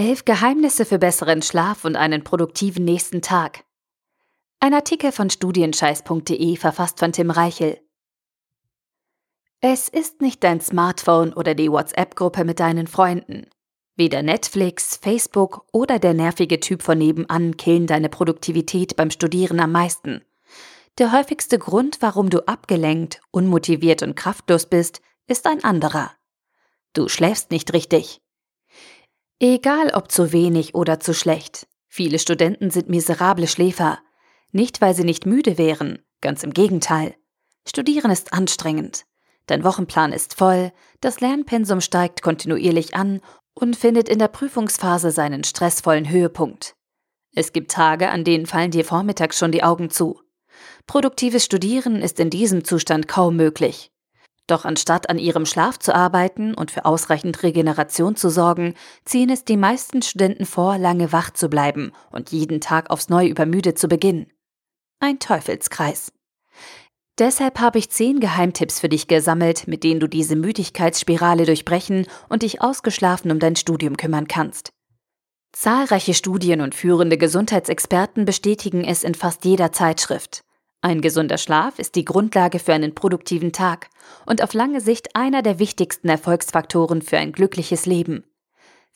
Elf Geheimnisse für besseren Schlaf und einen produktiven nächsten Tag. Ein Artikel von studienscheiß.de verfasst von Tim Reichel. Es ist nicht dein Smartphone oder die WhatsApp-Gruppe mit deinen Freunden. Weder Netflix, Facebook oder der nervige Typ von nebenan killen deine Produktivität beim Studieren am meisten. Der häufigste Grund, warum du abgelenkt, unmotiviert und kraftlos bist, ist ein anderer. Du schläfst nicht richtig. Egal ob zu wenig oder zu schlecht. Viele Studenten sind miserable Schläfer. Nicht, weil sie nicht müde wären, ganz im Gegenteil. Studieren ist anstrengend. Dein Wochenplan ist voll, das Lernpensum steigt kontinuierlich an und findet in der Prüfungsphase seinen stressvollen Höhepunkt. Es gibt Tage, an denen fallen dir vormittags schon die Augen zu. Produktives Studieren ist in diesem Zustand kaum möglich. Doch anstatt an ihrem Schlaf zu arbeiten und für ausreichend Regeneration zu sorgen, ziehen es die meisten Studenten vor, lange wach zu bleiben und jeden Tag aufs Neue übermüdet zu beginnen. Ein Teufelskreis. Deshalb habe ich zehn Geheimtipps für dich gesammelt, mit denen du diese Müdigkeitsspirale durchbrechen und dich ausgeschlafen um dein Studium kümmern kannst. Zahlreiche Studien und führende Gesundheitsexperten bestätigen es in fast jeder Zeitschrift. Ein gesunder Schlaf ist die Grundlage für einen produktiven Tag und auf lange Sicht einer der wichtigsten Erfolgsfaktoren für ein glückliches Leben.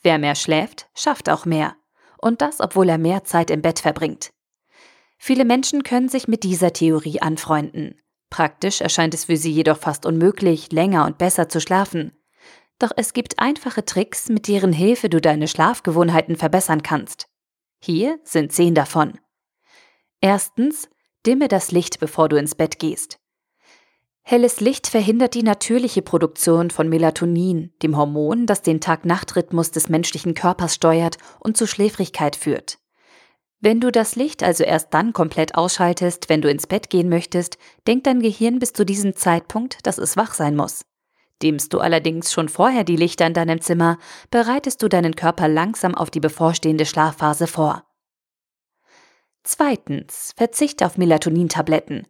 Wer mehr schläft, schafft auch mehr. Und das, obwohl er mehr Zeit im Bett verbringt. Viele Menschen können sich mit dieser Theorie anfreunden. Praktisch erscheint es für sie jedoch fast unmöglich, länger und besser zu schlafen. Doch es gibt einfache Tricks, mit deren Hilfe du deine Schlafgewohnheiten verbessern kannst. Hier sind zehn davon. Erstens, Dimme das Licht, bevor du ins Bett gehst. Helles Licht verhindert die natürliche Produktion von Melatonin, dem Hormon, das den Tag-Nacht-Rhythmus des menschlichen Körpers steuert und zu Schläfrigkeit führt. Wenn du das Licht also erst dann komplett ausschaltest, wenn du ins Bett gehen möchtest, denkt dein Gehirn bis zu diesem Zeitpunkt, dass es wach sein muss. Dimmst du allerdings schon vorher die Lichter in deinem Zimmer, bereitest du deinen Körper langsam auf die bevorstehende Schlafphase vor. Zweitens, Verzicht auf Melatonin-Tabletten.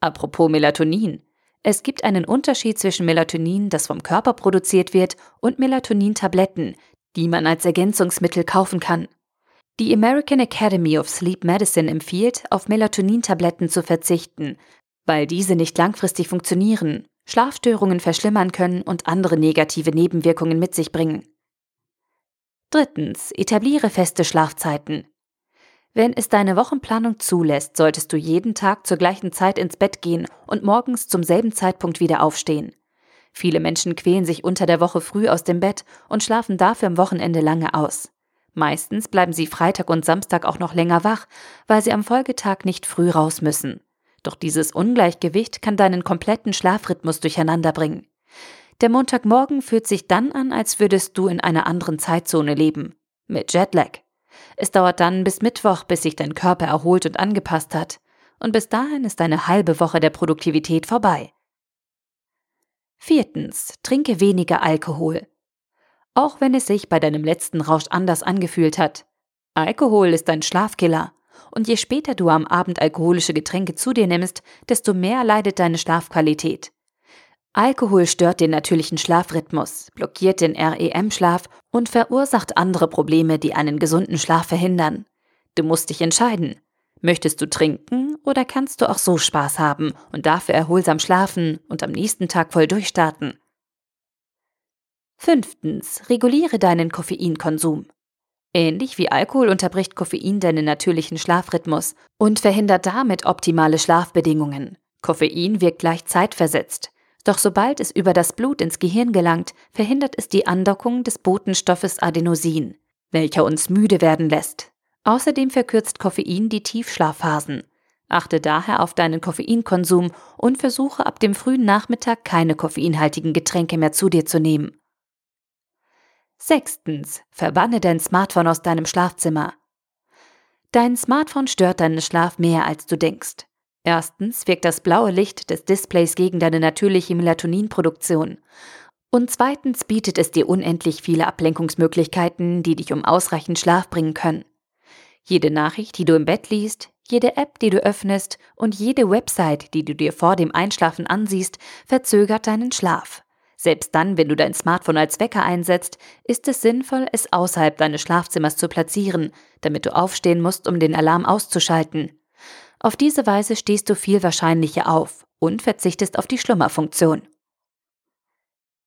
Apropos Melatonin. Es gibt einen Unterschied zwischen Melatonin, das vom Körper produziert wird, und Melatonin-Tabletten, die man als Ergänzungsmittel kaufen kann. Die American Academy of Sleep Medicine empfiehlt, auf Melatonin-Tabletten zu verzichten, weil diese nicht langfristig funktionieren, Schlafstörungen verschlimmern können und andere negative Nebenwirkungen mit sich bringen. Drittens, etabliere feste Schlafzeiten. Wenn es deine Wochenplanung zulässt, solltest du jeden Tag zur gleichen Zeit ins Bett gehen und morgens zum selben Zeitpunkt wieder aufstehen. Viele Menschen quälen sich unter der Woche früh aus dem Bett und schlafen dafür am Wochenende lange aus. Meistens bleiben sie Freitag und Samstag auch noch länger wach, weil sie am Folgetag nicht früh raus müssen. Doch dieses Ungleichgewicht kann deinen kompletten Schlafrhythmus durcheinander bringen. Der Montagmorgen fühlt sich dann an, als würdest du in einer anderen Zeitzone leben. Mit Jetlag. Es dauert dann bis Mittwoch, bis sich dein Körper erholt und angepasst hat. Und bis dahin ist eine halbe Woche der Produktivität vorbei. Viertens, trinke weniger Alkohol. Auch wenn es sich bei deinem letzten Rausch anders angefühlt hat. Alkohol ist ein Schlafkiller. Und je später du am Abend alkoholische Getränke zu dir nimmst, desto mehr leidet deine Schlafqualität. Alkohol stört den natürlichen Schlafrhythmus, blockiert den REM-Schlaf und verursacht andere Probleme, die einen gesunden Schlaf verhindern. Du musst dich entscheiden. Möchtest du trinken oder kannst du auch so Spaß haben und dafür erholsam schlafen und am nächsten Tag voll durchstarten? Fünftens, reguliere deinen Koffeinkonsum. Ähnlich wie Alkohol unterbricht Koffein deinen natürlichen Schlafrhythmus und verhindert damit optimale Schlafbedingungen. Koffein wirkt leicht zeitversetzt. Doch sobald es über das Blut ins Gehirn gelangt, verhindert es die Andockung des Botenstoffes Adenosin, welcher uns müde werden lässt. Außerdem verkürzt Koffein die Tiefschlafphasen. Achte daher auf deinen Koffeinkonsum und versuche ab dem frühen Nachmittag keine koffeinhaltigen Getränke mehr zu dir zu nehmen. Sechstens. Verbanne dein Smartphone aus deinem Schlafzimmer. Dein Smartphone stört deinen Schlaf mehr, als du denkst. Erstens wirkt das blaue Licht des Displays gegen deine natürliche Melatoninproduktion. Und zweitens bietet es dir unendlich viele Ablenkungsmöglichkeiten, die dich um ausreichend Schlaf bringen können. Jede Nachricht, die du im Bett liest, jede App, die du öffnest und jede Website, die du dir vor dem Einschlafen ansiehst, verzögert deinen Schlaf. Selbst dann, wenn du dein Smartphone als Wecker einsetzt, ist es sinnvoll, es außerhalb deines Schlafzimmers zu platzieren, damit du aufstehen musst, um den Alarm auszuschalten. Auf diese Weise stehst du viel wahrscheinlicher auf und verzichtest auf die Schlummerfunktion.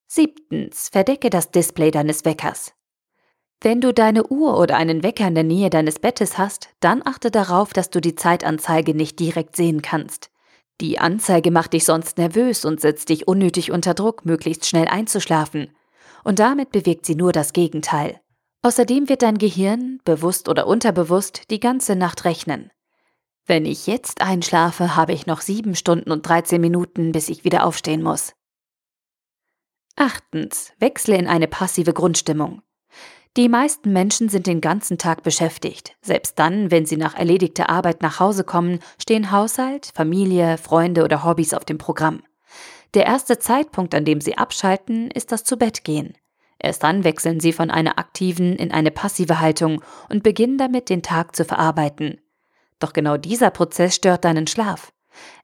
Siebtens. Verdecke das Display deines Weckers. Wenn du deine Uhr oder einen Wecker in der Nähe deines Bettes hast, dann achte darauf, dass du die Zeitanzeige nicht direkt sehen kannst. Die Anzeige macht dich sonst nervös und setzt dich unnötig unter Druck, möglichst schnell einzuschlafen. Und damit bewirkt sie nur das Gegenteil. Außerdem wird dein Gehirn, bewusst oder unterbewusst, die ganze Nacht rechnen. Wenn ich jetzt einschlafe, habe ich noch sieben Stunden und 13 Minuten, bis ich wieder aufstehen muss. Achtens. Wechsle in eine passive Grundstimmung. Die meisten Menschen sind den ganzen Tag beschäftigt. Selbst dann, wenn sie nach erledigter Arbeit nach Hause kommen, stehen Haushalt, Familie, Freunde oder Hobbys auf dem Programm. Der erste Zeitpunkt, an dem sie abschalten, ist das Zubettgehen. Erst dann wechseln sie von einer aktiven in eine passive Haltung und beginnen damit, den Tag zu verarbeiten. Doch genau dieser Prozess stört deinen Schlaf.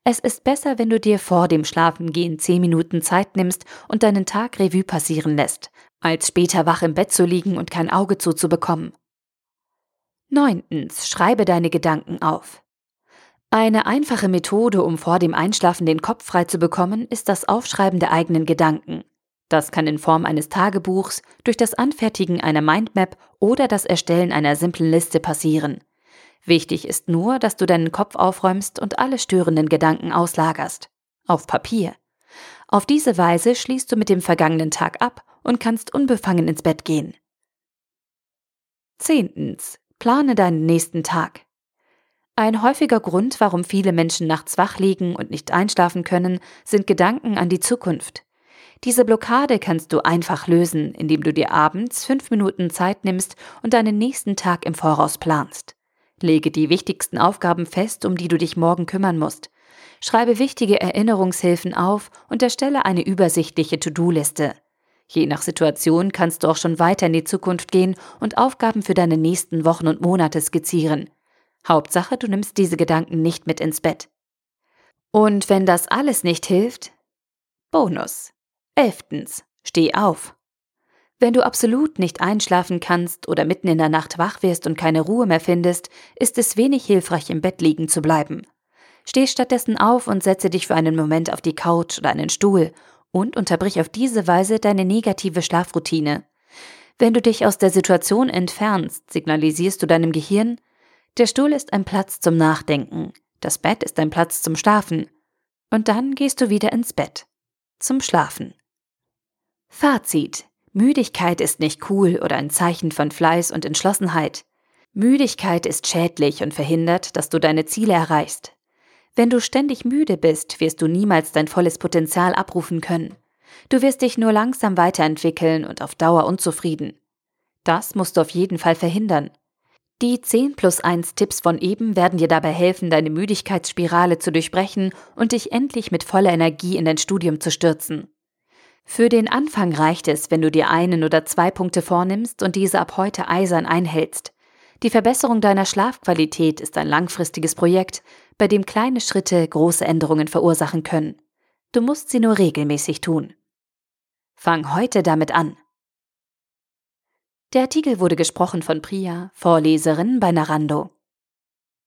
Es ist besser, wenn du dir vor dem Schlafengehen zehn Minuten Zeit nimmst und deinen Tag Revue passieren lässt, als später wach im Bett zu liegen und kein Auge zuzubekommen. Neuntens, schreibe deine Gedanken auf. Eine einfache Methode, um vor dem Einschlafen den Kopf frei zu bekommen, ist das Aufschreiben der eigenen Gedanken. Das kann in Form eines Tagebuchs, durch das Anfertigen einer Mindmap oder das Erstellen einer simplen Liste passieren. Wichtig ist nur, dass du deinen Kopf aufräumst und alle störenden Gedanken auslagerst. Auf Papier. Auf diese Weise schließt du mit dem vergangenen Tag ab und kannst unbefangen ins Bett gehen. Zehntens. Plane deinen nächsten Tag. Ein häufiger Grund, warum viele Menschen nachts wach liegen und nicht einschlafen können, sind Gedanken an die Zukunft. Diese Blockade kannst du einfach lösen, indem du dir abends fünf Minuten Zeit nimmst und deinen nächsten Tag im Voraus planst. Lege die wichtigsten Aufgaben fest, um die du dich morgen kümmern musst. Schreibe wichtige Erinnerungshilfen auf und erstelle eine übersichtliche To-Do-Liste. Je nach Situation kannst du auch schon weiter in die Zukunft gehen und Aufgaben für deine nächsten Wochen und Monate skizzieren. Hauptsache, du nimmst diese Gedanken nicht mit ins Bett. Und wenn das alles nicht hilft? Bonus. Elftens. Steh auf. Wenn du absolut nicht einschlafen kannst oder mitten in der Nacht wach wirst und keine Ruhe mehr findest, ist es wenig hilfreich, im Bett liegen zu bleiben. Steh stattdessen auf und setze dich für einen Moment auf die Couch oder einen Stuhl und unterbrich auf diese Weise deine negative Schlafroutine. Wenn du dich aus der Situation entfernst, signalisierst du deinem Gehirn, der Stuhl ist ein Platz zum Nachdenken, das Bett ist ein Platz zum Schlafen. Und dann gehst du wieder ins Bett. Zum Schlafen. Fazit. Müdigkeit ist nicht cool oder ein Zeichen von Fleiß und Entschlossenheit. Müdigkeit ist schädlich und verhindert, dass du deine Ziele erreichst. Wenn du ständig müde bist, wirst du niemals dein volles Potenzial abrufen können. Du wirst dich nur langsam weiterentwickeln und auf Dauer unzufrieden. Das musst du auf jeden Fall verhindern. Die 10 plus 1 Tipps von eben werden dir dabei helfen, deine Müdigkeitsspirale zu durchbrechen und dich endlich mit voller Energie in dein Studium zu stürzen. Für den Anfang reicht es, wenn du dir einen oder zwei Punkte vornimmst und diese ab heute eisern einhältst. Die Verbesserung deiner Schlafqualität ist ein langfristiges Projekt, bei dem kleine Schritte große Änderungen verursachen können. Du musst sie nur regelmäßig tun. Fang heute damit an. Der Artikel wurde gesprochen von Priya, Vorleserin bei Narando.